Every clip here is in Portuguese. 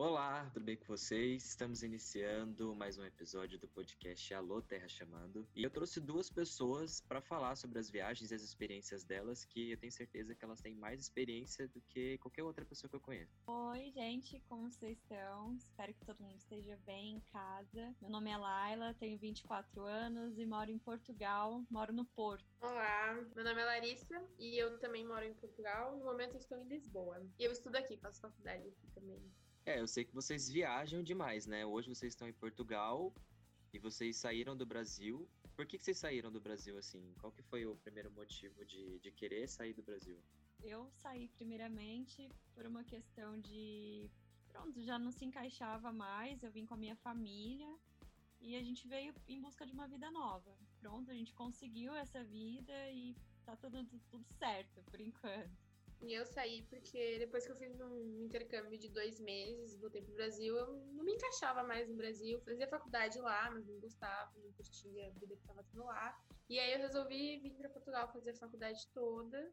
Olá, tudo bem com vocês? Estamos iniciando mais um episódio do podcast Alô Terra Chamando. E eu trouxe duas pessoas para falar sobre as viagens e as experiências delas, que eu tenho certeza que elas têm mais experiência do que qualquer outra pessoa que eu conheço. Oi, gente, como vocês estão? Espero que todo mundo esteja bem em casa. Meu nome é Laila, tenho 24 anos e moro em Portugal, moro no Porto. Olá, meu nome é Larissa e eu também moro em Portugal. No momento eu estou em Lisboa. E eu estudo aqui, faço faculdade aqui também. É, eu sei que vocês viajam demais, né? Hoje vocês estão em Portugal e vocês saíram do Brasil. Por que, que vocês saíram do Brasil assim? Qual que foi o primeiro motivo de, de querer sair do Brasil? Eu saí primeiramente por uma questão de. Pronto, já não se encaixava mais. Eu vim com a minha família e a gente veio em busca de uma vida nova. Pronto, a gente conseguiu essa vida e tá tudo, tudo certo por enquanto. E eu saí porque depois que eu fiz um intercâmbio de dois meses, voltei pro Brasil, eu não me encaixava mais no Brasil. Fazia faculdade lá, mas não gostava, não curtia a vida que tava tendo lá. E aí eu resolvi vir para Portugal fazer a faculdade toda.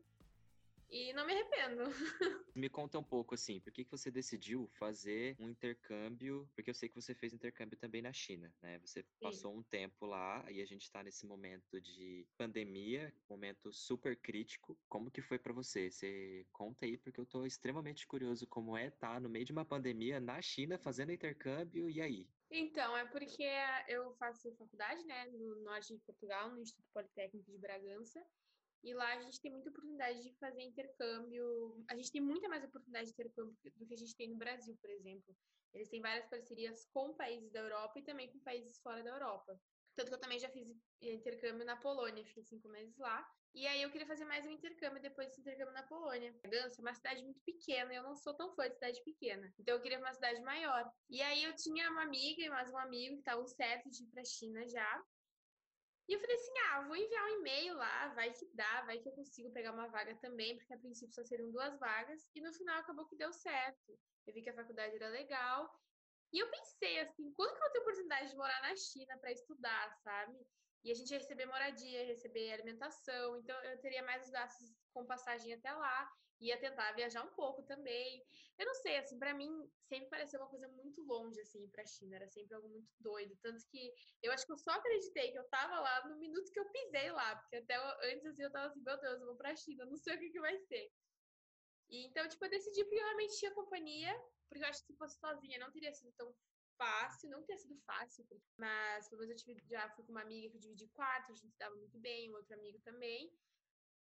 E não me arrependo. Me conta um pouco assim, por que, que você decidiu fazer um intercâmbio? Porque eu sei que você fez intercâmbio também na China, né? Você Sim. passou um tempo lá e a gente está nesse momento de pandemia, momento super crítico. Como que foi para você? Você conta aí, porque eu tô extremamente curioso como é estar tá no meio de uma pandemia na China fazendo intercâmbio, e aí? Então, é porque eu faço faculdade, né, no norte de Portugal, no Instituto Politécnico de Bragança, e lá a gente tem muita oportunidade de fazer intercâmbio. A gente tem muita mais oportunidade de intercâmbio do que a gente tem no Brasil, por exemplo. Eles têm várias parcerias com países da Europa e também com países fora da Europa. Tanto que eu também já fiz intercâmbio na Polônia, fiquei cinco meses lá. E aí eu queria fazer mais um intercâmbio depois desse intercâmbio na Polônia. Ganso é uma cidade muito pequena, eu não sou tão fã de cidade pequena. Então eu queria uma cidade maior. E aí eu tinha uma amiga e mais um amigo que estavam certos de ir pra China já. E eu falei assim: ah, vou enviar um e-mail lá, vai que dá, vai que eu consigo pegar uma vaga também, porque a princípio só seriam duas vagas. E no final acabou que deu certo. Eu vi que a faculdade era legal. E eu pensei assim: quando que eu vou ter oportunidade de morar na China para estudar, sabe? E a gente ia receber moradia, ia receber alimentação, então eu teria mais os gastos com passagem até lá, ia tentar viajar um pouco também. Eu não sei, assim, para mim sempre pareceu uma coisa muito longe, assim, para a China, era sempre algo muito doido. Tanto que eu acho que eu só acreditei que eu tava lá no minuto que eu pisei lá, porque até antes assim, eu tava assim, meu Deus, eu vou pra China, não sei o que, que vai ser. E, então, tipo, eu decidi porque eu realmente tinha companhia, porque eu acho que se fosse sozinha não teria sido tão fácil, não teria sido fácil, mas pelo menos eu tive, já fui com uma amiga que eu dividi quarto, a gente se dava muito bem, um outro amigo também.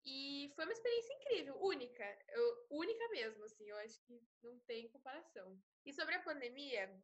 E foi uma experiência incrível, única, eu, única mesmo, assim, eu acho que não tem comparação. E sobre a pandemia,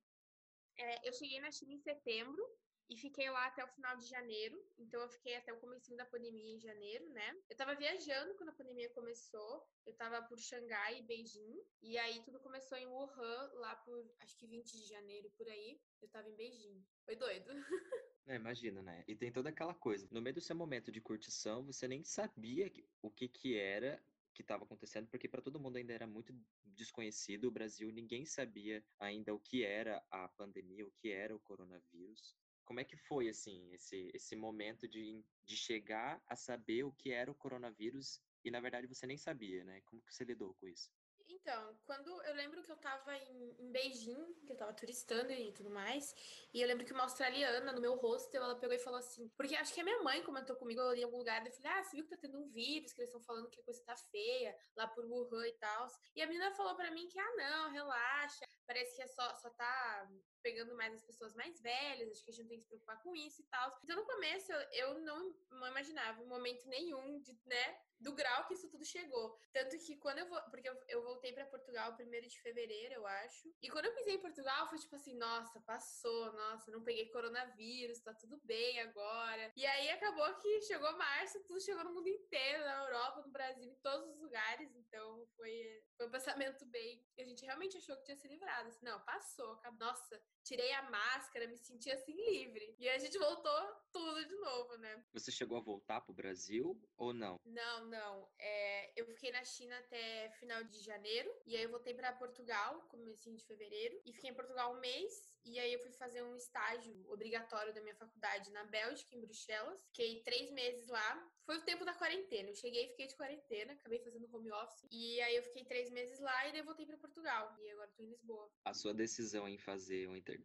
é, eu cheguei na China em setembro e fiquei lá até o final de janeiro. Então eu fiquei até o começo da pandemia em janeiro, né? Eu tava viajando quando a pandemia começou. Eu tava por Xangai e Beijing. E aí tudo começou em Wuhan, lá por acho que 20 de janeiro por aí. Eu tava em Beijing. Foi doido. É, imagina, né? E tem toda aquela coisa. No meio do seu momento de curtição, você nem sabia o que que era que estava acontecendo, porque para todo mundo ainda era muito desconhecido o Brasil, ninguém sabia ainda o que era a pandemia, o que era o coronavírus. Como é que foi, assim, esse, esse momento de, de chegar a saber o que era o coronavírus e, na verdade, você nem sabia, né? Como que você lidou com isso? Então, quando eu lembro que eu tava em, em Beijing, que eu tava turistando e tudo mais, e eu lembro que uma australiana no meu hostel, ela pegou e falou assim, porque acho que a minha mãe comentou comigo em algum lugar, eu falei, ah, você viu que tá tendo um vírus, que eles estão falando que a coisa tá feia lá por Wuhan e tal. E a menina falou para mim que, ah, não, relaxa, parece que é só, só tá pegando mais as pessoas mais velhas, acho que a gente não tem que se preocupar com isso e tal. Então, no começo, eu, eu não, não imaginava momento nenhum de, né, do grau que isso tudo chegou. Tanto que quando eu vou. Porque eu, eu voltei para Portugal primeiro de fevereiro, eu acho. E quando eu pisei em Portugal, foi tipo assim: nossa, passou, nossa, não peguei coronavírus, tá tudo bem agora. E aí acabou que chegou março, tudo chegou no mundo inteiro, na Europa, no Brasil, em todos os lugares. Então foi, foi um pensamento bem. A gente realmente achou que tinha se livrado. Assim, não, passou. Nossa, tirei a máscara, me senti assim livre. E a gente voltou tudo de novo, né? Você chegou a voltar pro Brasil ou não? Não, não. É, eu fiquei na China até final de janeiro. E aí eu voltei para Portugal, comecinho de fevereiro. E fiquei em Portugal um mês. E aí eu fui fazer um estágio obrigatório da minha faculdade na Bélgica, em Bruxelas. Fiquei três meses lá. Foi o tempo da quarentena. Eu cheguei e fiquei de quarentena, acabei fazendo home office. E aí eu fiquei três meses lá e daí voltei para Portugal. E agora tô em Lisboa. A sua decisão em fazer um intercâmbio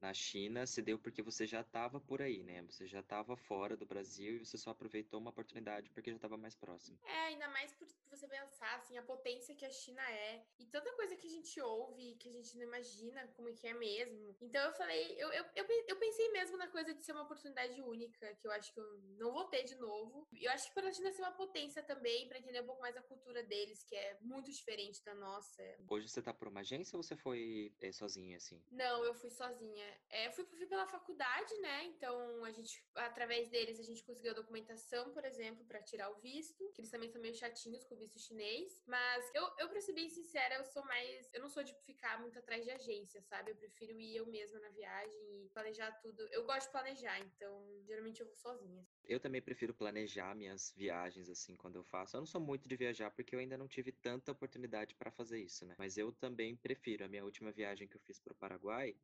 na China se deu porque você já estava por aí, né? Você já estava fora do Brasil e você só aproveitou uma oportunidade porque já estava mais próximo. É, ainda mais por você pensar, assim, a potência que a China é. E tanta coisa que a gente ouve, que a gente não imagina como é que é mesmo. Então eu falei, eu, eu, eu, eu pensei mesmo na coisa de ser uma oportunidade única, que eu acho que eu não vou ter de novo. Eu acho que para a China ser uma potência também, para entender um pouco mais a cultura deles, que é muito diferente da nossa. Hoje você tá por uma agência ou você foi é, sozinha, assim? Não, eu fui sozinha. É, eu fui, fui pela faculdade, né? Então a gente, através deles, a gente conseguiu a documentação, por exemplo, para tirar o visto, que eles também são meio chatinhos com o visto chinês. Mas eu, eu, pra ser bem sincera, eu sou mais. Eu não sou de ficar muito atrás de agência, sabe? Eu prefiro ir eu mesma na viagem e planejar tudo. Eu gosto de planejar, então geralmente eu vou sozinha. Eu também prefiro planejar minhas viagens assim quando eu faço. Eu não sou muito de viajar porque eu ainda não tive tanta oportunidade para fazer isso, né? Mas eu também prefiro. A minha última viagem que eu fiz para o Paraguai,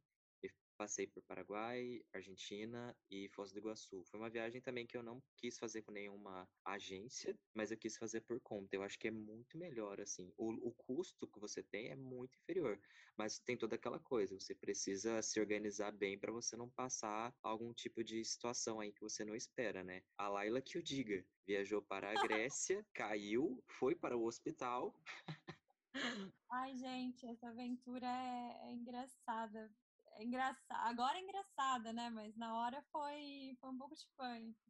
passei por Paraguai, Argentina e Foz do Iguaçu. Foi uma viagem também que eu não quis fazer com nenhuma agência, mas eu quis fazer por conta. Eu acho que é muito melhor, assim. O, o custo que você tem é muito inferior, mas tem toda aquela coisa. Você precisa se organizar bem para você não passar algum tipo de situação aí que você não espera, né? A Laila que o diga. Viajou para a Grécia, caiu, foi para o hospital. Ai, gente, essa aventura é, é engraçada é engraçada. Agora é engraçada, né? Mas na hora foi, foi um pouco de pânico.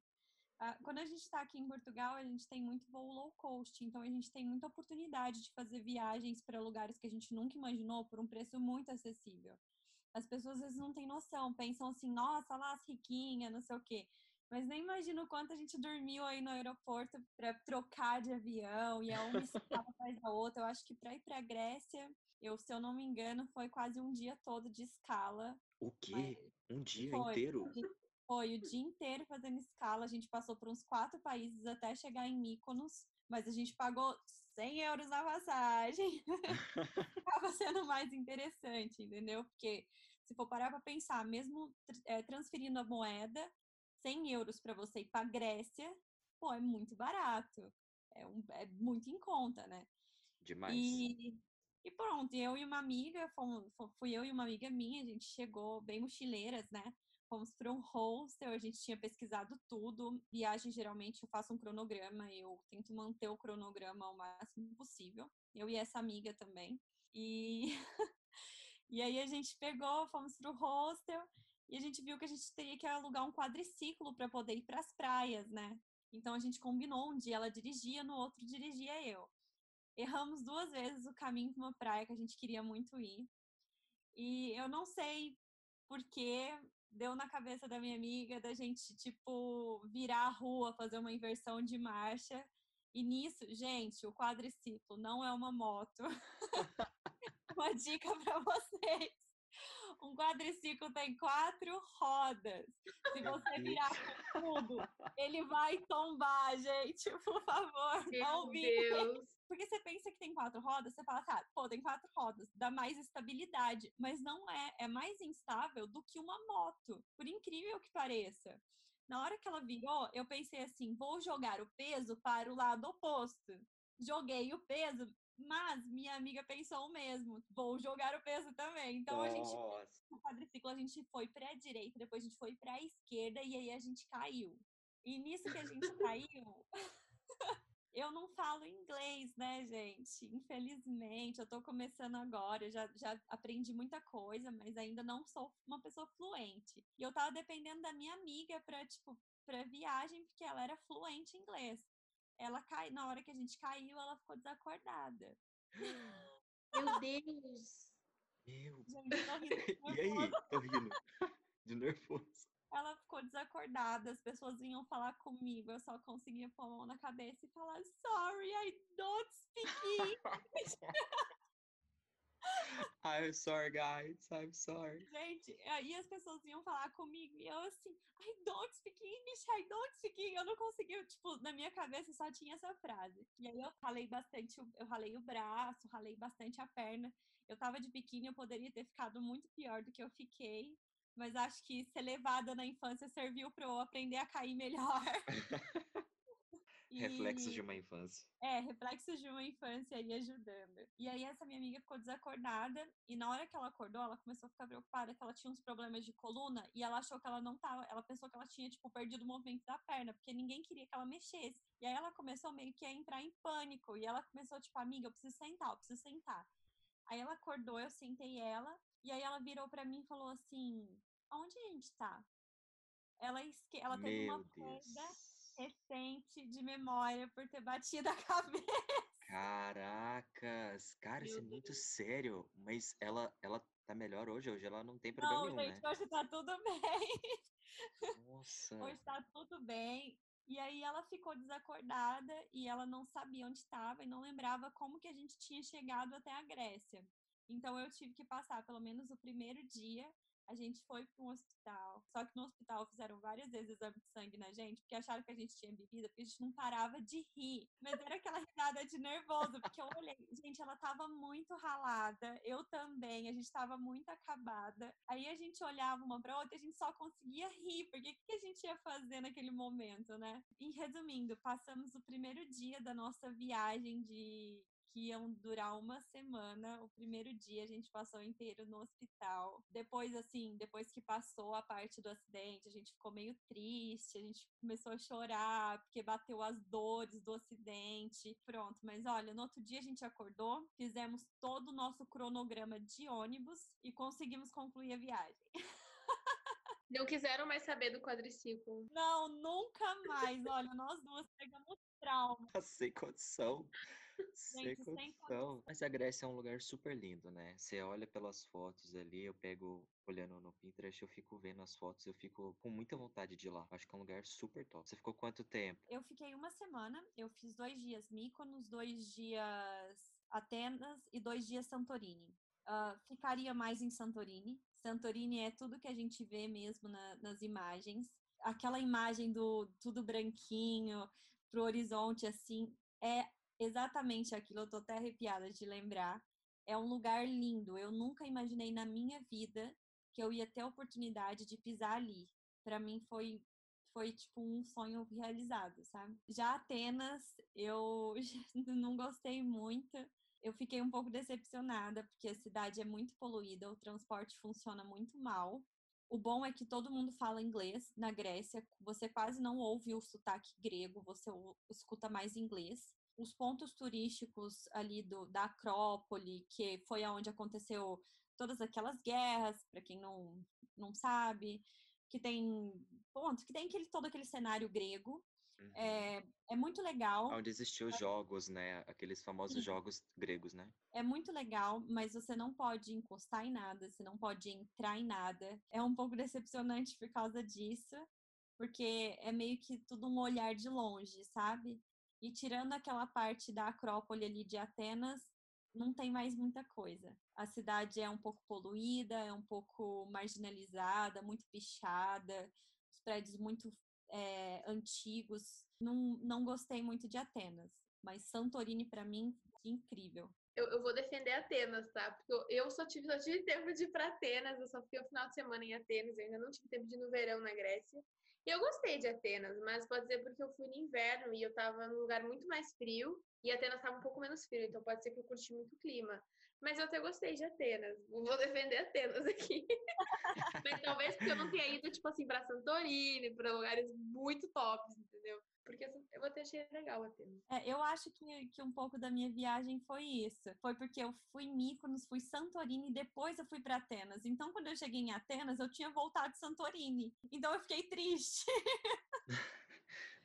Ah, quando a gente está aqui em Portugal, a gente tem muito voo low cost, então a gente tem muita oportunidade de fazer viagens para lugares que a gente nunca imaginou por um preço muito acessível. As pessoas às vezes não têm noção, pensam assim, nossa, lá as riquinhas, não sei o quê. Mas nem imagino o quanto a gente dormiu aí no aeroporto para trocar de avião e é uma escala atrás da outra. Eu acho que para ir para a Grécia, eu, se eu não me engano, foi quase um dia todo de escala. O quê? Um dia foi, inteiro? Foi o dia inteiro fazendo escala. A gente passou por uns quatro países até chegar em Mykonos, mas a gente pagou 100 euros na passagem. Acaba sendo mais interessante, entendeu? Porque se for parar para pensar, mesmo é, transferindo a moeda, 100 euros para você ir para Grécia, pô, é muito barato. É, um, é muito em conta, né? Demais. E e pronto, eu e uma amiga, fomos, fui eu e uma amiga minha, a gente chegou bem mochileiras, né? Fomos para um hostel, a gente tinha pesquisado tudo. Viagem, geralmente, eu faço um cronograma, eu tento manter o cronograma ao máximo possível. Eu e essa amiga também. E, e aí a gente pegou, fomos para o hostel e a gente viu que a gente teria que alugar um quadriciclo para poder ir para as praias, né? Então a gente combinou, um dia ela dirigia, no outro dirigia eu erramos duas vezes o caminho para uma praia que a gente queria muito ir. E eu não sei por que deu na cabeça da minha amiga da gente, tipo, virar a rua, fazer uma inversão de marcha. E nisso, gente, o quadriciclo não é uma moto. uma dica para vocês. Um quadriciclo tem quatro rodas. Se você virar tudo, ele vai tombar, gente. Por favor, Meu não Deus. Porque você pensa que tem quatro rodas, você fala, tá, pô, tem quatro rodas, dá mais estabilidade. Mas não é, é mais instável do que uma moto, por incrível que pareça. Na hora que ela virou, eu pensei assim: vou jogar o peso para o lado oposto. Joguei o peso, mas minha amiga pensou o mesmo. Vou jogar o peso também. Então Nossa. a gente, no quadriciclo, a gente foi para a direita, depois a gente foi para a esquerda e aí a gente caiu. E nisso que a gente caiu, eu não falo inglês, né, gente? Infelizmente, eu tô começando agora, já, já aprendi muita coisa, mas ainda não sou uma pessoa fluente. E eu tava dependendo da minha amiga pra, tipo, pra viagem, porque ela era fluente em inglês. Ela cai, na hora que a gente caiu, ela ficou desacordada. Meu Deus! Meu. Gente, eu tô rindo E aí? Tô rindo. De nervoso. Ela ficou desacordada, as pessoas vinham falar comigo, eu só conseguia pôr a mão na cabeça e falar sorry, I don't speak English. I'm sorry, guys. I'm sorry. Gente, aí as pessoas vinham falar comigo e eu assim, I don't speak English, I don't speak English. Eu não conseguia, tipo, na minha cabeça só tinha essa frase. E aí eu ralei bastante, eu ralei o braço, ralei bastante a perna. Eu tava de biquíni, eu poderia ter ficado muito pior do que eu fiquei. Mas acho que ser levada na infância serviu para eu aprender a cair melhor. Reflexos de uma infância. É, reflexos de uma infância aí ajudando. E aí essa minha amiga ficou desacordada e na hora que ela acordou, ela começou a ficar preocupada que ela tinha uns problemas de coluna e ela achou que ela não tava, ela pensou que ela tinha tipo perdido o movimento da perna, porque ninguém queria que ela mexesse. E aí ela começou meio que a entrar em pânico e ela começou tipo, amiga, eu preciso sentar, eu preciso sentar. Aí ela acordou, eu sentei ela e aí ela virou para mim e falou assim: "Onde a gente tá?" Ela esque... ela teve Meu uma Deus. perda recente de memória por ter batido a cabeça. Caracas, cara, isso é Meu muito Deus. sério. Mas ela, ela tá melhor hoje? Hoje ela não tem problema Não, nenhum, gente, né? hoje tá tudo bem. Nossa. Hoje tá tudo bem. E aí ela ficou desacordada e ela não sabia onde estava e não lembrava como que a gente tinha chegado até a Grécia. Então eu tive que passar pelo menos o primeiro dia. A gente foi para um hospital. Só que no hospital fizeram várias vezes exame de sangue na gente, porque acharam que a gente tinha bebida, porque a gente não parava de rir. Mas era aquela risada de nervoso, porque eu olhei, gente, ela tava muito ralada, eu também, a gente tava muito acabada. Aí a gente olhava uma pra outra a gente só conseguia rir, porque o que a gente ia fazer naquele momento, né? E resumindo, passamos o primeiro dia da nossa viagem de que iam durar uma semana. O primeiro dia a gente passou inteiro no hospital. Depois, assim, depois que passou a parte do acidente, a gente ficou meio triste, a gente começou a chorar porque bateu as dores do acidente. Pronto, mas olha, no outro dia a gente acordou, fizemos todo o nosso cronograma de ônibus e conseguimos concluir a viagem. Não quiseram mais saber do quadriciclo. Não, nunca mais. Olha, nós duas pegamos trauma. Sem condição. Gente, sem condição. Mas a Grécia é um lugar super lindo, né? Você olha pelas fotos ali, eu pego olhando no Pinterest, eu fico vendo as fotos, eu fico com muita vontade de ir lá. Acho que é um lugar super top. Você ficou quanto tempo? Eu fiquei uma semana, eu fiz dois dias Mykonos, dois dias Atenas e dois dias Santorini. Ah, ficaria mais em Santorini. Santorini é tudo que a gente vê mesmo na- nas imagens. Aquela imagem do tudo branquinho, pro horizonte, assim, é exatamente aquilo. Eu tô até arrepiada de lembrar. É um lugar lindo. Eu nunca imaginei na minha vida que eu ia ter a oportunidade de pisar ali. Para mim foi foi tipo um sonho realizado, sabe? Já Atenas, eu não gostei muito. Eu fiquei um pouco decepcionada porque a cidade é muito poluída, o transporte funciona muito mal. O bom é que todo mundo fala inglês na Grécia, você quase não ouve o sotaque grego, você escuta mais inglês. Os pontos turísticos ali do, da Acrópole, que foi aonde aconteceu todas aquelas guerras, para quem não, não sabe, que tem ponto, que tem aquele, todo aquele cenário grego. Uhum. É, é muito legal. Onde existiu os jogos, né? Aqueles famosos Sim. jogos gregos, né? É muito legal, mas você não pode encostar em nada, você não pode entrar em nada. É um pouco decepcionante por causa disso, porque é meio que tudo um olhar de longe, sabe? E tirando aquela parte da Acrópole ali de Atenas, não tem mais muita coisa. A cidade é um pouco poluída, é um pouco marginalizada, muito pichada, os prédios muito é, antigos. Não, não gostei muito de Atenas, mas Santorini para mim incrível. Eu, eu vou defender Atenas, tá? Porque eu, só, tive, só tive tempo de ir pra Atenas, eu só fiquei o final de semana em Atenas, eu ainda não tive tempo de ir no verão na Grécia. E eu gostei de Atenas, mas pode ser porque eu fui no inverno e eu tava num lugar muito mais frio, e Atenas tava um pouco menos frio, então pode ser que eu curti muito o clima. Mas eu até gostei de Atenas. Vou defender Atenas aqui. mas talvez porque eu não tenha ido, tipo assim, pra Santorini, pra lugares muito tops, entendeu? Porque eu até achei legal Atenas. É, eu acho que, que um pouco da minha viagem foi isso. Foi porque eu fui em Mykonos, fui Santorini e depois eu fui para Atenas. Então, quando eu cheguei em Atenas, eu tinha voltado de Santorini. Então, eu fiquei triste.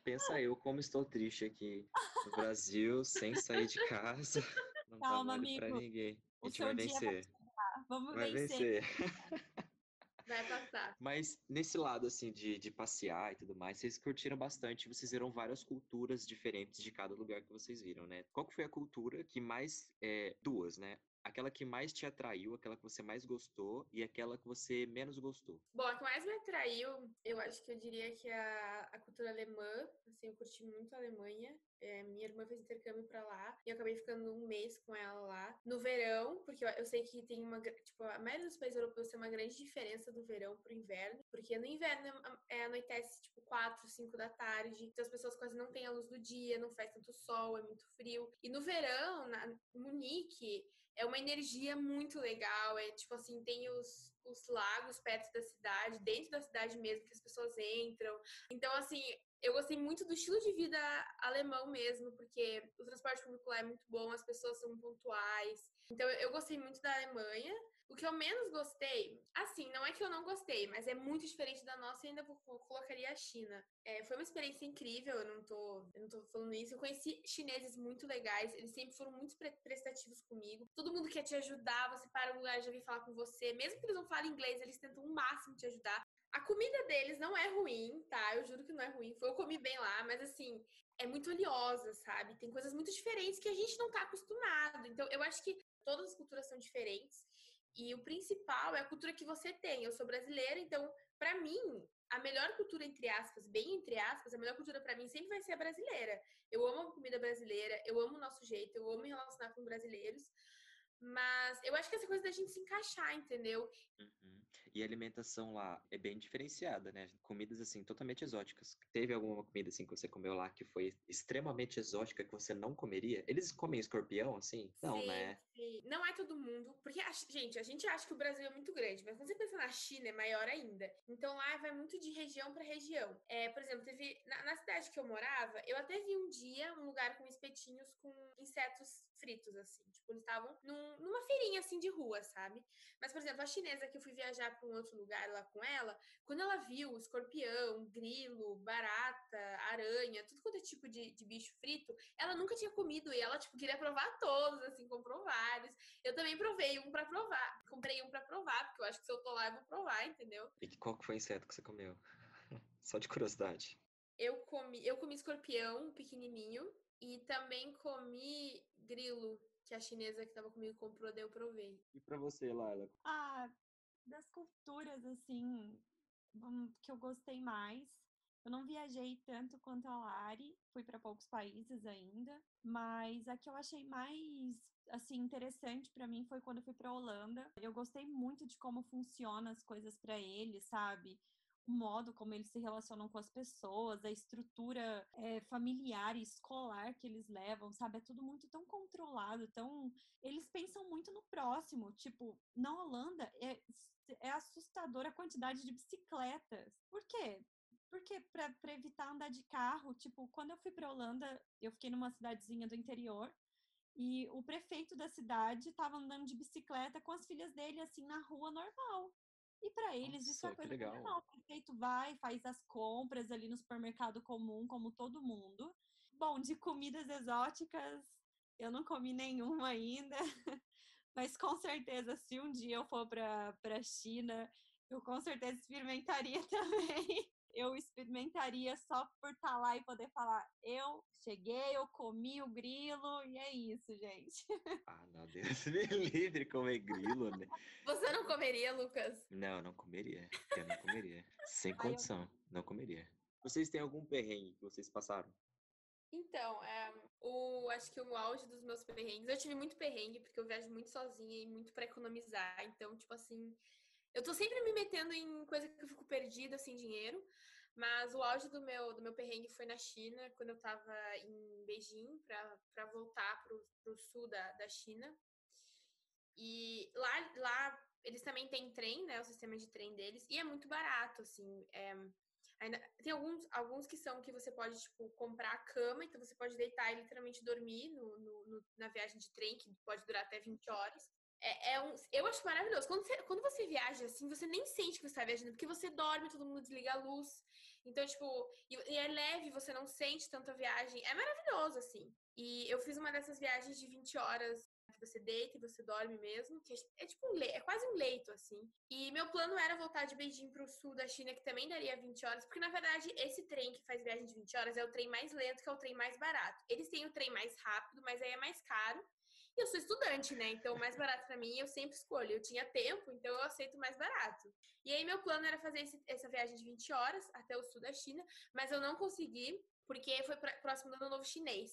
Pensa eu como estou triste aqui no Brasil, sem sair de casa. Não Calma, trabalho pra amigo. ninguém. A gente vai dia vai vencer. Vamos Vai vencer. vencer. Vai passar. Mas nesse lado, assim, de, de passear e tudo mais, vocês curtiram bastante, vocês viram várias culturas diferentes de cada lugar que vocês viram, né? Qual que foi a cultura que mais, é, duas, né? Aquela que mais te atraiu, aquela que você mais gostou e aquela que você menos gostou? Bom, a que mais me atraiu, eu acho que eu diria que é a, a cultura alemã. Assim, eu curti muito a Alemanha. É, minha irmã fez intercâmbio para lá e eu acabei ficando um mês com ela lá. No verão, porque eu, eu, sei que tem uma. Tipo, a maioria dos países europeus tem uma grande diferença do verão pro inverno, porque no inverno é, anoitece tipo 4, 5 da tarde, então as pessoas quase não têm a luz do dia, não faz tanto sol, é muito frio. E no verão, na Munique, é uma energia muito legal. É tipo assim, tem os, os lagos perto da cidade, dentro da cidade mesmo, que as pessoas entram. Então, assim, eu gostei muito do estilo de vida alemão mesmo, porque o transporte público lá é muito bom, as pessoas são pontuais. Então, eu gostei muito da Alemanha. O que eu menos gostei, assim, não é que eu não gostei, mas é muito diferente da nossa e ainda colocaria a China. É, foi uma experiência incrível, eu não, tô, eu não tô falando isso. Eu conheci chineses muito legais, eles sempre foram muito prestativos comigo. Todo mundo quer te ajudar, você para um lugar já vem falar com você. Mesmo que eles não falem inglês, eles tentam o máximo te ajudar. A comida deles não é ruim, tá? Eu juro que não é ruim. Eu comi bem lá, mas assim, é muito oleosa, sabe? Tem coisas muito diferentes que a gente não tá acostumado. Então, eu acho que todas as culturas são diferentes. E o principal é a cultura que você tem. Eu sou brasileira, então, para mim, a melhor cultura, entre aspas, bem entre aspas, a melhor cultura para mim sempre vai ser a brasileira. Eu amo a comida brasileira, eu amo o nosso jeito, eu amo me relacionar com brasileiros. Mas eu acho que essa coisa da gente se encaixar, entendeu? Uhum. E a alimentação lá é bem diferenciada, né? Comidas assim totalmente exóticas. Teve alguma comida assim que você comeu lá que foi extremamente exótica que você não comeria? Eles comem escorpião assim? Não, sim, né? Sim. Não é todo mundo, porque gente, a gente acha que o Brasil é muito grande, mas quando você pensa na China é maior ainda. Então lá vai muito de região para região. É, por exemplo, teve na, na cidade que eu morava, eu até vi um dia um lugar com espetinhos com insetos fritos assim. Tipo, eles estavam num, numa feirinha assim de rua, sabe? Mas por exemplo, a chinesa que eu fui viajar para um outro lugar lá com ela, quando ela viu escorpião, grilo, barata, aranha, tudo quanto é tipo de, de bicho frito, ela nunca tinha comido e ela, tipo, queria provar todos, assim, comprou vários. Eu também provei um para provar. Comprei um para provar, porque eu acho que se eu tô lá, eu vou provar, entendeu? E qual que foi o inseto que você comeu? Só de curiosidade. Eu comi, eu comi escorpião pequenininho e também comi grilo, que a chinesa que tava comigo comprou, daí eu provei. E para você, Laila? Ah, das culturas, assim, que eu gostei mais. Eu não viajei tanto quanto a Lari, fui para poucos países ainda, mas a que eu achei mais assim interessante para mim foi quando eu fui para Holanda. Eu gostei muito de como funcionam as coisas para eles, sabe? O modo como eles se relacionam com as pessoas, a estrutura é, familiar e escolar que eles levam, sabe? É tudo muito tão controlado, tão. Eles pensam muito no próximo. Tipo, na Holanda é, é assustadora a quantidade de bicicletas. Por quê? Porque para evitar andar de carro, tipo, quando eu fui para Holanda, eu fiquei numa cidadezinha do interior e o prefeito da cidade estava andando de bicicleta com as filhas dele assim na rua normal. E para eles Nossa, isso é coisa normal. O prefeito vai, faz as compras ali no supermercado comum, como todo mundo. Bom, de comidas exóticas, eu não comi nenhuma ainda. Mas com certeza, se um dia eu for para a China, eu com certeza experimentaria também eu experimentaria só por estar tá lá e poder falar: eu cheguei, eu comi o grilo, e é isso, gente. Ah, não, Deus me livre comer grilo, né? Você não comeria, Lucas? Não, não comeria. Eu não comeria. Sem condição, eu... não comeria. Vocês têm algum perrengue que vocês passaram? Então, é, o, acho que o auge dos meus perrengues, eu tive muito perrengue, porque eu viajo muito sozinha e muito para economizar. Então, tipo assim, eu tô sempre me metendo em coisa que eu fico perdida sem dinheiro. Mas o auge do meu, do meu perrengue foi na China, quando eu tava em Beijing, para voltar pro, pro sul da, da China. E lá, lá eles também têm trem, né? O sistema de trem deles. E é muito barato, assim. É, ainda, tem alguns, alguns que são que você pode, tipo, comprar a cama. Então, você pode deitar e literalmente dormir no, no, no na viagem de trem, que pode durar até 20 horas. É, é, um, eu acho maravilhoso. Quando você, quando você viaja assim, você nem sente que você está viajando, porque você dorme, todo mundo desliga a luz. Então, tipo, e, e, é leve, você não sente tanta viagem. É maravilhoso, assim. E eu fiz uma dessas viagens de 20 horas que você deita e você dorme mesmo, que é, é tipo um leito, é quase um leito, assim. E meu plano era voltar de Beijing pro sul da China, que também daria 20 horas, porque na verdade esse trem que faz viagem de 20 horas é o trem mais lento, que é o trem mais barato. Eles têm o trem mais rápido, mas aí é mais caro. E eu sou estudante, né? Então, o mais barato para mim eu sempre escolho. Eu tinha tempo, então eu aceito mais barato. E aí, meu plano era fazer esse, essa viagem de 20 horas até o sul da China, mas eu não consegui, porque foi próximo do Ano Novo Chinês.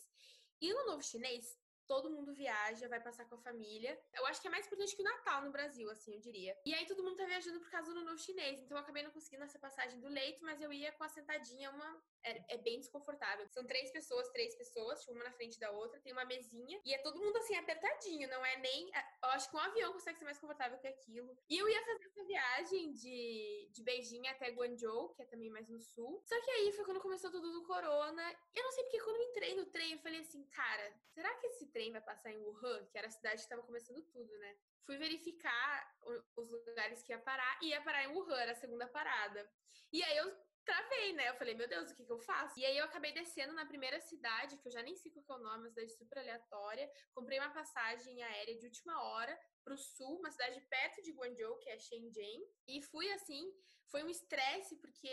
E no Novo Chinês, todo mundo viaja, vai passar com a família. Eu acho que é mais importante que o Natal no Brasil, assim, eu diria. E aí todo mundo tá viajando por causa do novo chinês, então eu acabei não conseguindo essa passagem do leito, mas eu ia com a sentadinha, uma é, é, bem desconfortável. São três pessoas, três pessoas, uma na frente da outra, tem uma mesinha e é todo mundo assim apertadinho, não é nem. É, eu acho que um avião consegue ser mais confortável que aquilo. E eu ia fazer essa viagem de, de Beijing até Guangzhou, que é também mais no sul. Só que aí foi quando começou tudo do corona. Eu não sei porque quando eu entrei no trem, eu falei assim, cara, será que esse trem vai passar em Wuhan, que era a cidade que tava começando tudo, né? Fui verificar os lugares que ia parar e ia parar em Wuhan, era a segunda parada. E aí eu travei, né? Eu falei, meu Deus, o que, que eu faço? E aí eu acabei descendo na primeira cidade, que eu já nem sei qual é o nome, uma cidade super aleatória. Comprei uma passagem aérea de última hora pro sul, uma cidade perto de Guangzhou, que é Shenzhen. E fui assim, foi um estresse, porque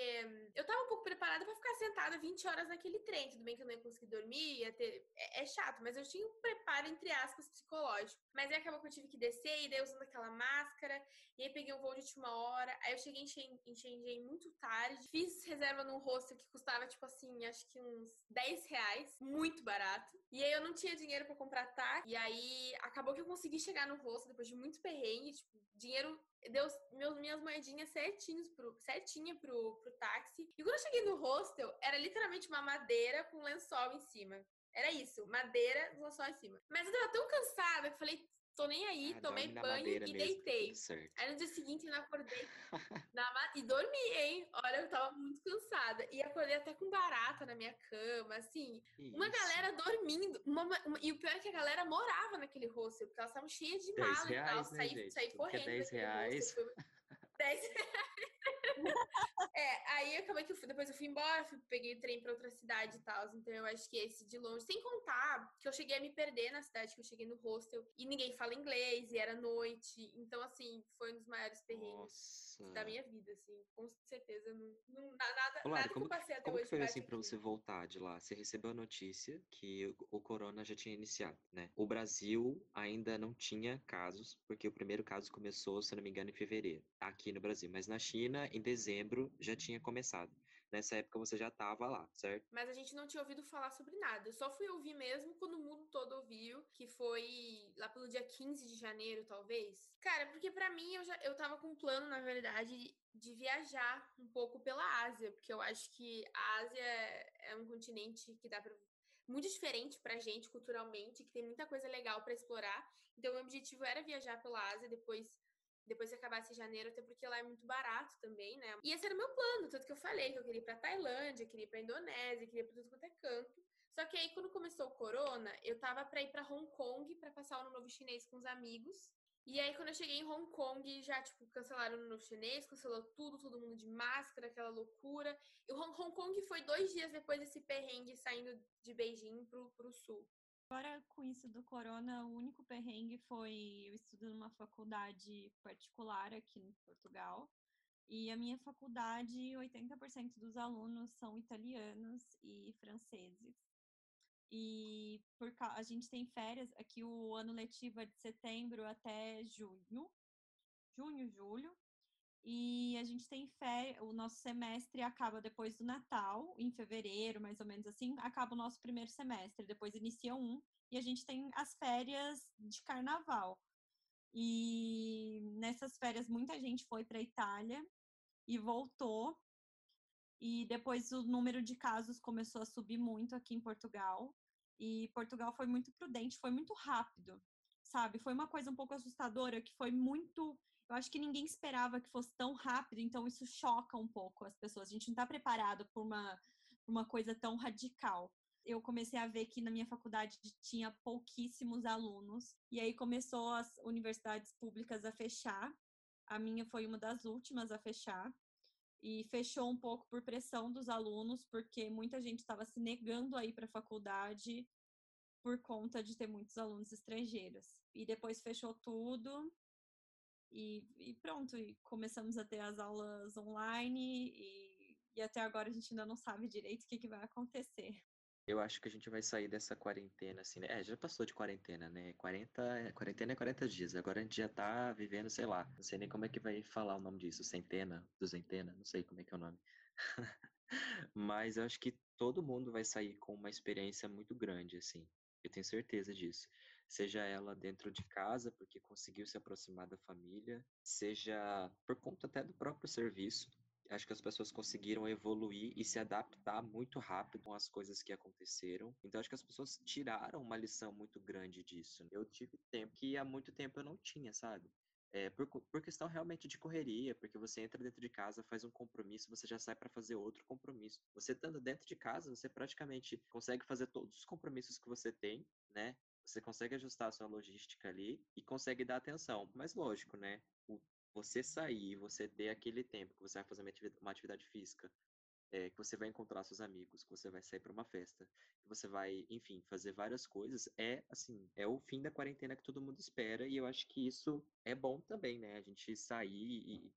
eu tava um pouco preparada para ficar sentada 20 horas naquele trem. Tudo bem que eu não ia conseguir dormir, ia ter. É, é, chato, mas eu tinha um preparo, entre aspas, psicológico. Mas aí acabou que eu tive que descer, e daí usando aquela máscara, e aí peguei um voo de última hora. Aí eu cheguei em Shenzhen muito tarde, fiz reserva num hostel que custava, tipo assim, acho que uns 10 reais, muito barato. E aí eu não tinha dinheiro para comprar táxi, e aí acabou que eu consegui chegar no hostel depois de muito perrengue, tipo, dinheiro deu meus, minhas moedinhas certinhos pro, certinha pro, pro táxi. E quando eu cheguei no hostel, era literalmente uma madeira com lençol em cima. Era isso, madeira, lençol em cima. Mas eu tava tão cansada que eu falei, tô nem aí, ah, tomei banho e mesmo, deitei. Aí no dia seguinte eu acordei na, e dormi, hein? Olha, eu tava muito cansada. E acordei até com barata na minha cama, assim. Isso. Uma galera dormindo. Uma, uma, e o pior é que a galera morava naquele hostel, porque elas estavam cheias de mala e tal. Né, saí, saí correndo. Que é 10 reais. Hostel, 10 reais. é, aí acabei que eu fui, depois eu fui embora, fui, peguei o trem pra outra cidade e tal. Então eu acho que esse de longe, sem contar que eu cheguei a me perder na cidade, que eu cheguei no hostel e ninguém fala inglês e era noite. Então, assim, foi um dos maiores perrengues da minha vida, assim. Com certeza, não, não nada, Olá, nada como, que eu passei até como hoje. Como foi assim pra você voltar de lá? Você recebeu a notícia que o, o corona já tinha iniciado, né? O Brasil ainda não tinha casos, porque o primeiro caso começou, se não me engano, em fevereiro, aqui no Brasil. Mas na China, em dezembro, já tinha começado. Nessa época você já estava lá, certo? Mas a gente não tinha ouvido falar sobre nada. Eu só fui ouvir mesmo quando o mundo todo ouviu, que foi lá pelo dia 15 de janeiro, talvez. Cara, porque para mim eu já eu tava com um plano, na verdade, de viajar um pouco pela Ásia, porque eu acho que a Ásia é um continente que dá para muito diferente pra gente culturalmente, que tem muita coisa legal para explorar. Então, o objetivo era viajar pela Ásia, depois depois que acabasse janeiro, até porque lá é muito barato também, né? E esse era o meu plano, tanto que eu falei que eu queria ir pra Tailândia, queria ir pra Indonésia, queria ir pra tudo quanto é canto. Só que aí, quando começou o corona, eu tava pra ir pra Hong Kong pra passar o ano novo chinês com os amigos. E aí, quando eu cheguei em Hong Kong, já, tipo, cancelaram o ano novo chinês, cancelou tudo, todo mundo de máscara, aquela loucura. E Hong Kong foi dois dias depois desse perrengue saindo de Beijing pro, pro sul. Agora, com isso do corona, o único perrengue foi o estudo numa faculdade particular aqui em Portugal. E a minha faculdade, 80% dos alunos são italianos e franceses. E por, a gente tem férias, aqui o ano letivo é de setembro até junho, junho, julho. E a gente tem férias, o nosso semestre acaba depois do Natal, em fevereiro, mais ou menos assim, acaba o nosso primeiro semestre, depois inicia um, e a gente tem as férias de carnaval. E nessas férias muita gente foi para Itália e voltou. E depois o número de casos começou a subir muito aqui em Portugal. E Portugal foi muito prudente, foi muito rápido, sabe? Foi uma coisa um pouco assustadora que foi muito eu acho que ninguém esperava que fosse tão rápido, então isso choca um pouco as pessoas. A gente não está preparado por uma, uma coisa tão radical. Eu comecei a ver que na minha faculdade tinha pouquíssimos alunos, e aí começou as universidades públicas a fechar. A minha foi uma das últimas a fechar, e fechou um pouco por pressão dos alunos, porque muita gente estava se negando a ir para a faculdade por conta de ter muitos alunos estrangeiros. E depois fechou tudo, e, e, pronto, e começamos a ter as aulas online e, e, até agora a gente ainda não sabe direito o que, que vai acontecer. Eu acho que a gente vai sair dessa quarentena, assim, né? É, já passou de quarentena, né? 40, quarentena é 40 dias. Agora a gente já tá vivendo, sei lá, não sei nem como é que vai falar o nome disso, centena, duzentena, não sei como é que é o nome. Mas eu acho que todo mundo vai sair com uma experiência muito grande, assim. Eu tenho certeza disso. Seja ela dentro de casa, porque conseguiu se aproximar da família, seja por conta até do próprio serviço, acho que as pessoas conseguiram evoluir e se adaptar muito rápido com as coisas que aconteceram. Então acho que as pessoas tiraram uma lição muito grande disso. Eu tive tempo que há muito tempo eu não tinha, sabe? É, por, por, questão realmente de correria, porque você entra dentro de casa, faz um compromisso, você já sai para fazer outro compromisso. Você estando dentro de casa, você praticamente consegue fazer todos os compromissos que você tem, né? Você consegue ajustar a sua logística ali e consegue dar atenção. Mas lógico, né? O você sair, você ter aquele tempo que você vai fazer uma atividade física, é, que você vai encontrar seus amigos, que você vai sair para uma festa, que você vai, enfim, fazer várias coisas, é assim, é o fim da quarentena que todo mundo espera e eu acho que isso é bom também, né? A gente sair e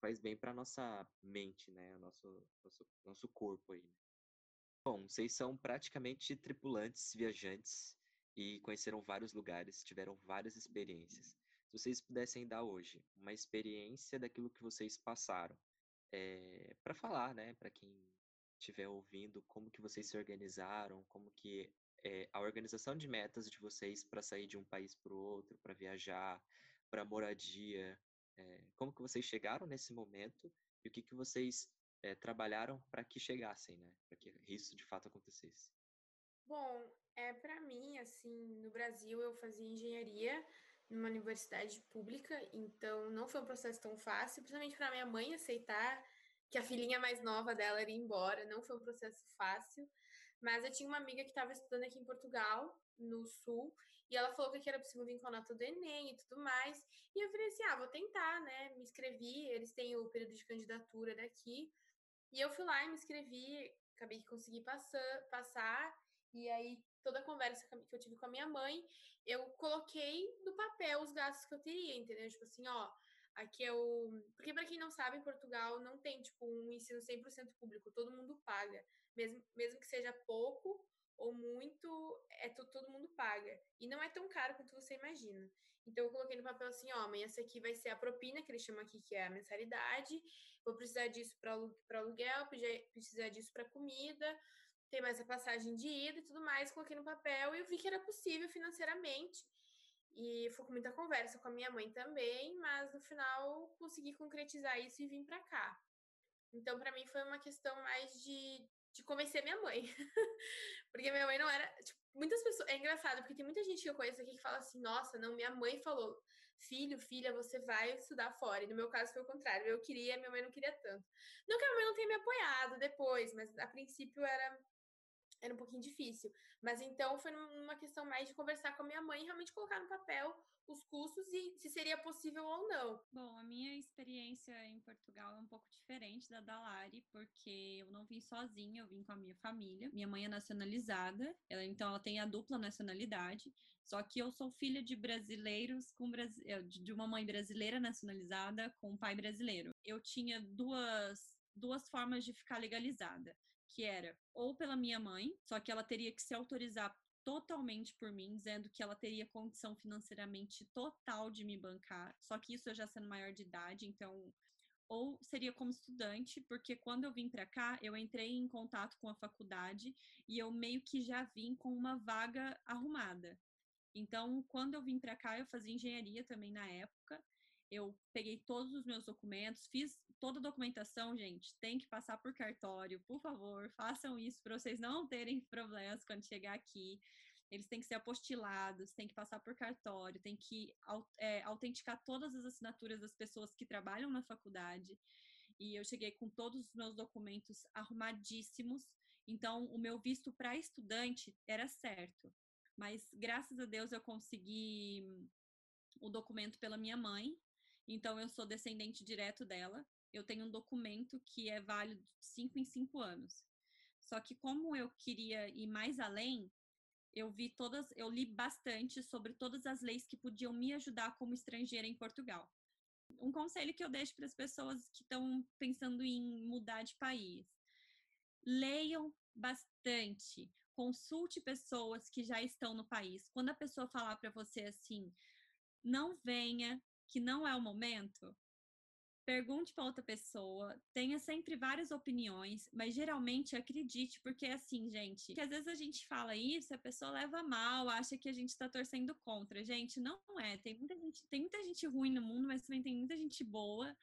faz bem para nossa mente, né? O nosso, nosso, nosso corpo aí. Né? Bom, vocês são praticamente tripulantes, viajantes e conheceram vários lugares, tiveram várias experiências. Se vocês pudessem dar hoje uma experiência daquilo que vocês passaram, é, eh, para falar, né, para quem estiver ouvindo, como que vocês se organizaram, como que é, a organização de metas de vocês para sair de um país para o outro, para viajar, para moradia, é, como que vocês chegaram nesse momento e o que que vocês trabalharam para que chegassem, né, para que isso de fato acontecesse. Bom, é para mim assim, no Brasil eu fazia engenharia numa universidade pública, então não foi um processo tão fácil, principalmente para minha mãe aceitar que a filhinha mais nova dela iria embora, não foi um processo fácil. Mas eu tinha uma amiga que estava estudando aqui em Portugal, no Sul, e ela falou que era possível vir com a nota do Enem e tudo mais. E eu falei assim: ah, vou tentar, né? Me inscrevi, eles têm o período de candidatura daqui. E eu fui lá e me inscrevi, acabei que consegui passar, passar e aí toda a conversa que eu tive com a minha mãe, eu coloquei no papel os gastos que eu teria, entendeu? Tipo assim, ó, aqui é o. Porque, para quem não sabe, em Portugal não tem, tipo, um ensino 100% público, todo mundo paga. Mesmo, mesmo que seja pouco ou muito, é to, todo mundo paga. E não é tão caro quanto você imagina. Então, eu coloquei no papel assim: ó, mãe, essa aqui vai ser a propina, que eles chamam aqui, que é a mensalidade. Vou precisar disso para aluguel, precisar disso para comida tem mais a passagem de ida e tudo mais, coloquei no papel e eu vi que era possível financeiramente. E foi com muita conversa com a minha mãe também, mas no final consegui concretizar isso e vim para cá. Então, para mim, foi uma questão mais de, de convencer minha mãe. porque minha mãe não era. Tipo, muitas pessoas. É engraçado, porque tem muita gente que eu conheço aqui que fala assim: nossa, não, minha mãe falou, filho, filha, você vai estudar fora. E no meu caso foi o contrário. Eu queria, minha mãe não queria tanto. Não que a minha mãe não tenha me apoiado depois, mas a princípio era era um pouquinho difícil. Mas então foi uma questão mais de conversar com a minha mãe e realmente colocar no papel os custos e se seria possível ou não. Bom, a minha experiência em Portugal é um pouco diferente da da Lari, porque eu não vim sozinha, eu vim com a minha família. Minha mãe é nacionalizada, ela, então ela tem a dupla nacionalidade. Só que eu sou filha de brasileiros com eh, de uma mãe brasileira nacionalizada com um pai brasileiro. Eu tinha duas duas formas de ficar legalizada que era ou pela minha mãe, só que ela teria que se autorizar totalmente por mim, dizendo que ela teria condição financeiramente total de me bancar, só que isso eu já sendo maior de idade, então ou seria como estudante, porque quando eu vim para cá, eu entrei em contato com a faculdade e eu meio que já vim com uma vaga arrumada. Então, quando eu vim para cá, eu fazia engenharia também na época. Eu peguei todos os meus documentos, fiz toda documentação, gente, tem que passar por cartório. Por favor, façam isso para vocês não terem problemas quando chegar aqui. Eles têm que ser apostilados, tem que passar por cartório, tem que é, autenticar todas as assinaturas das pessoas que trabalham na faculdade. E eu cheguei com todos os meus documentos arrumadíssimos. Então, o meu visto para estudante era certo. Mas, graças a Deus, eu consegui o documento pela minha mãe. Então, eu sou descendente direto dela eu tenho um documento que é válido de cinco em cinco anos. Só que como eu queria ir mais além, eu vi todas, eu li bastante sobre todas as leis que podiam me ajudar como estrangeira em Portugal. Um conselho que eu deixo para as pessoas que estão pensando em mudar de país. leiam bastante, consulte pessoas que já estão no país. Quando a pessoa falar para você assim, não venha, que não é o momento, pergunte para outra pessoa, tenha sempre várias opiniões, mas geralmente acredite, porque é assim, gente, que às vezes a gente fala isso, a pessoa leva mal, acha que a gente está torcendo contra. Gente, não é. Tem muita gente, tem muita gente ruim no mundo, mas também tem muita gente boa.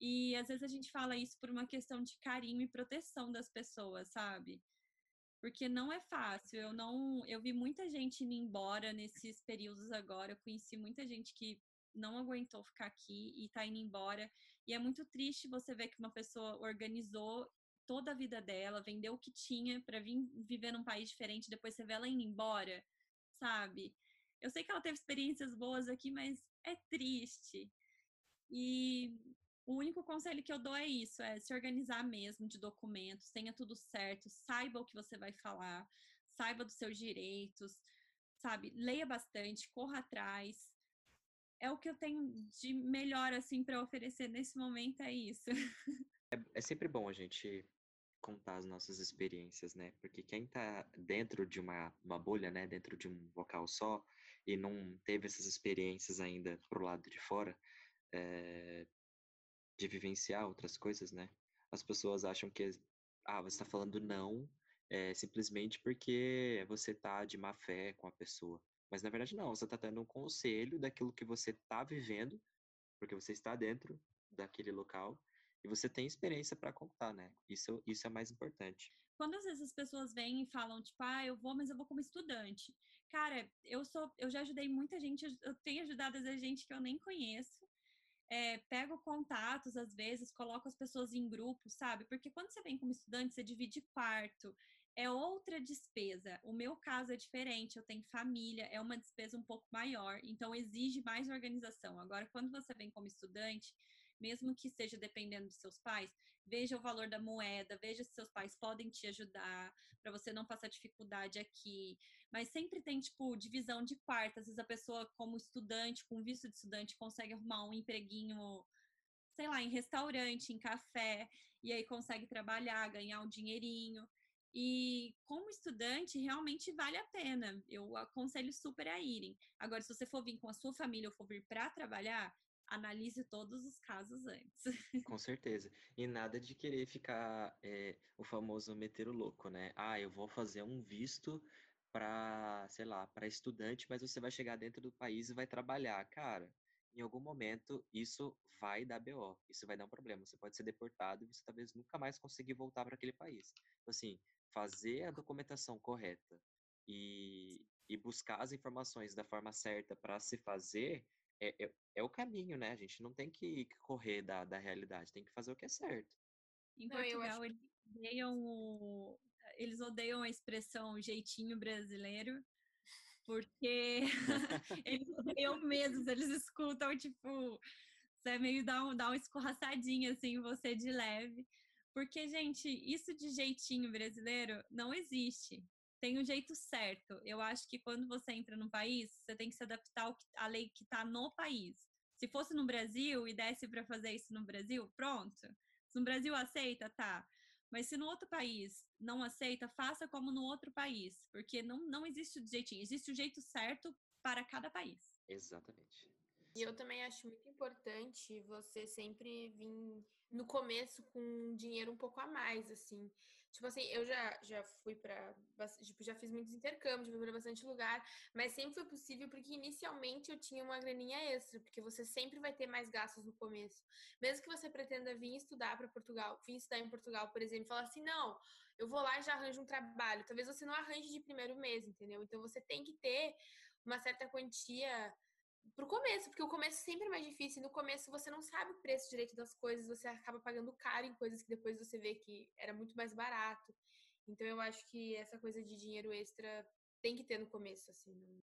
E às vezes a gente fala isso por uma questão de carinho e proteção das pessoas, sabe? Porque não é fácil. Eu não, eu vi muita gente indo embora nesses períodos agora. Eu conheci muita gente que não aguentou ficar aqui e tá indo embora. E é muito triste você ver que uma pessoa organizou toda a vida dela, vendeu o que tinha para vir viver num país diferente, depois você vê ela indo embora, sabe? Eu sei que ela teve experiências boas aqui, mas é triste. E o único conselho que eu dou é isso, é se organizar mesmo de documentos, tenha tudo certo, saiba o que você vai falar, saiba dos seus direitos, sabe? Leia bastante, corra atrás. É o que eu tenho de melhor assim para oferecer nesse momento é isso. É, é sempre bom a gente contar as nossas experiências, né? Porque quem tá dentro de uma, uma bolha, né, dentro de um local só e não teve essas experiências ainda pro lado de fora, é, de vivenciar outras coisas, né? As pessoas acham que ah, você está falando não é, simplesmente porque você tá de má fé com a pessoa. Mas na verdade não, você está dando um conselho daquilo que você está vivendo, porque você está dentro daquele local e você tem experiência para contar, né? Isso, isso é mais importante. Quando às vezes as pessoas vêm e falam, tipo, ah, eu vou, mas eu vou como estudante. Cara, eu sou, eu já ajudei muita gente, eu tenho ajudado vezes gente que eu nem conheço é, pego contatos às vezes, coloco as pessoas em grupos, sabe? Porque quando você vem como estudante, você divide quarto, é outra despesa. O meu caso é diferente, eu tenho família, é uma despesa um pouco maior, então exige mais organização. Agora, quando você vem como estudante, mesmo que esteja dependendo dos seus pais, veja o valor da moeda, veja se seus pais podem te ajudar para você não passar dificuldade aqui. Mas sempre tem, tipo, divisão de quartas. Às vezes a pessoa, como estudante, com visto de estudante, consegue arrumar um empreguinho, sei lá, em restaurante, em café, e aí consegue trabalhar, ganhar um dinheirinho. E como estudante, realmente vale a pena. Eu aconselho super a irem. Agora, se você for vir com a sua família ou for vir para trabalhar, analise todos os casos antes. Com certeza. E nada de querer ficar é, o famoso meter o louco, né? Ah, eu vou fazer um visto para, sei lá, para estudante, mas você vai chegar dentro do país e vai trabalhar. Cara, em algum momento isso vai dar BO, isso vai dar um problema. Você pode ser deportado e você talvez nunca mais conseguir voltar para aquele país. Então, assim, fazer a documentação correta e, e buscar as informações da forma certa para se fazer é, é, é, o caminho, né? A gente não tem que correr da, da realidade, tem que fazer o que é certo. Em não, Portugal, eles odeiam o, eles odeiam a expressão jeitinho brasileiro, porque eles odeiam mesmo, eles escutam, tipo, você meio dá, um, dá uma escorraçadinha assim, você de leve. Porque, gente, isso de jeitinho brasileiro não existe tem um jeito certo. Eu acho que quando você entra no país, você tem que se adaptar à lei que está no país. Se fosse no Brasil e desse para fazer isso no Brasil, pronto. Se no Brasil aceita, tá. Mas se no outro país não aceita, faça como no outro país, porque não, não existe o jeitinho, existe o jeito certo para cada país. Exatamente. E eu também acho muito importante você sempre vir no começo com dinheiro um pouco a mais, assim. Tipo assim, eu já, já fui para tipo, já fiz muitos intercâmbios, fui para bastante lugar, mas sempre foi possível porque inicialmente eu tinha uma graninha extra, porque você sempre vai ter mais gastos no começo. Mesmo que você pretenda vir estudar para Portugal, vir estudar em Portugal, por exemplo, falar assim: "Não, eu vou lá e já arranjo um trabalho". Talvez você não arranje de primeiro mês, entendeu? Então você tem que ter uma certa quantia pro começo, porque o começo sempre é mais difícil. No começo você não sabe o preço direito das coisas, você acaba pagando caro em coisas que depois você vê que era muito mais barato. Então eu acho que essa coisa de dinheiro extra tem que ter no começo, assim.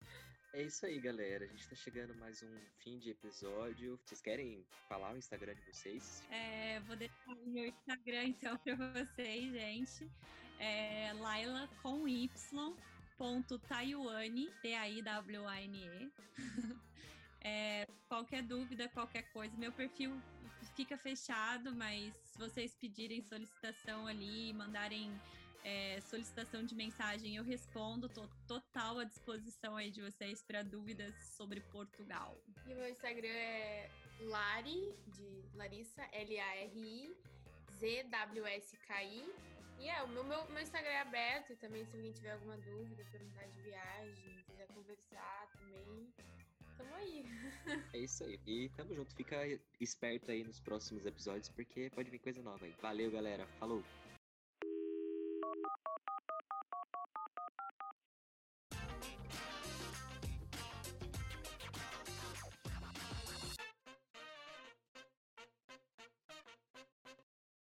É isso aí, galera. A gente tá chegando mais um fim de episódio. Vocês querem falar o Instagram de vocês? É, vou deixar o meu Instagram então pra vocês, gente. É Laila com Y. Ponto Taiwane, T-A-I-W-A-N-E. É, qualquer dúvida, qualquer coisa, meu perfil fica fechado, mas se vocês pedirem solicitação ali, mandarem é, solicitação de mensagem, eu respondo, tô total à disposição aí de vocês para dúvidas sobre Portugal. E o meu Instagram é Lari, de Larissa, L-A-R-I, Z-W-S-K-I. E é, o meu, meu, meu Instagram é aberto, e também se alguém tiver alguma dúvida, perguntar de viagem, quiser conversar também, tamo aí. É isso aí. E tamo junto. Fica esperto aí nos próximos episódios, porque pode vir coisa nova aí. Valeu, galera. Falou!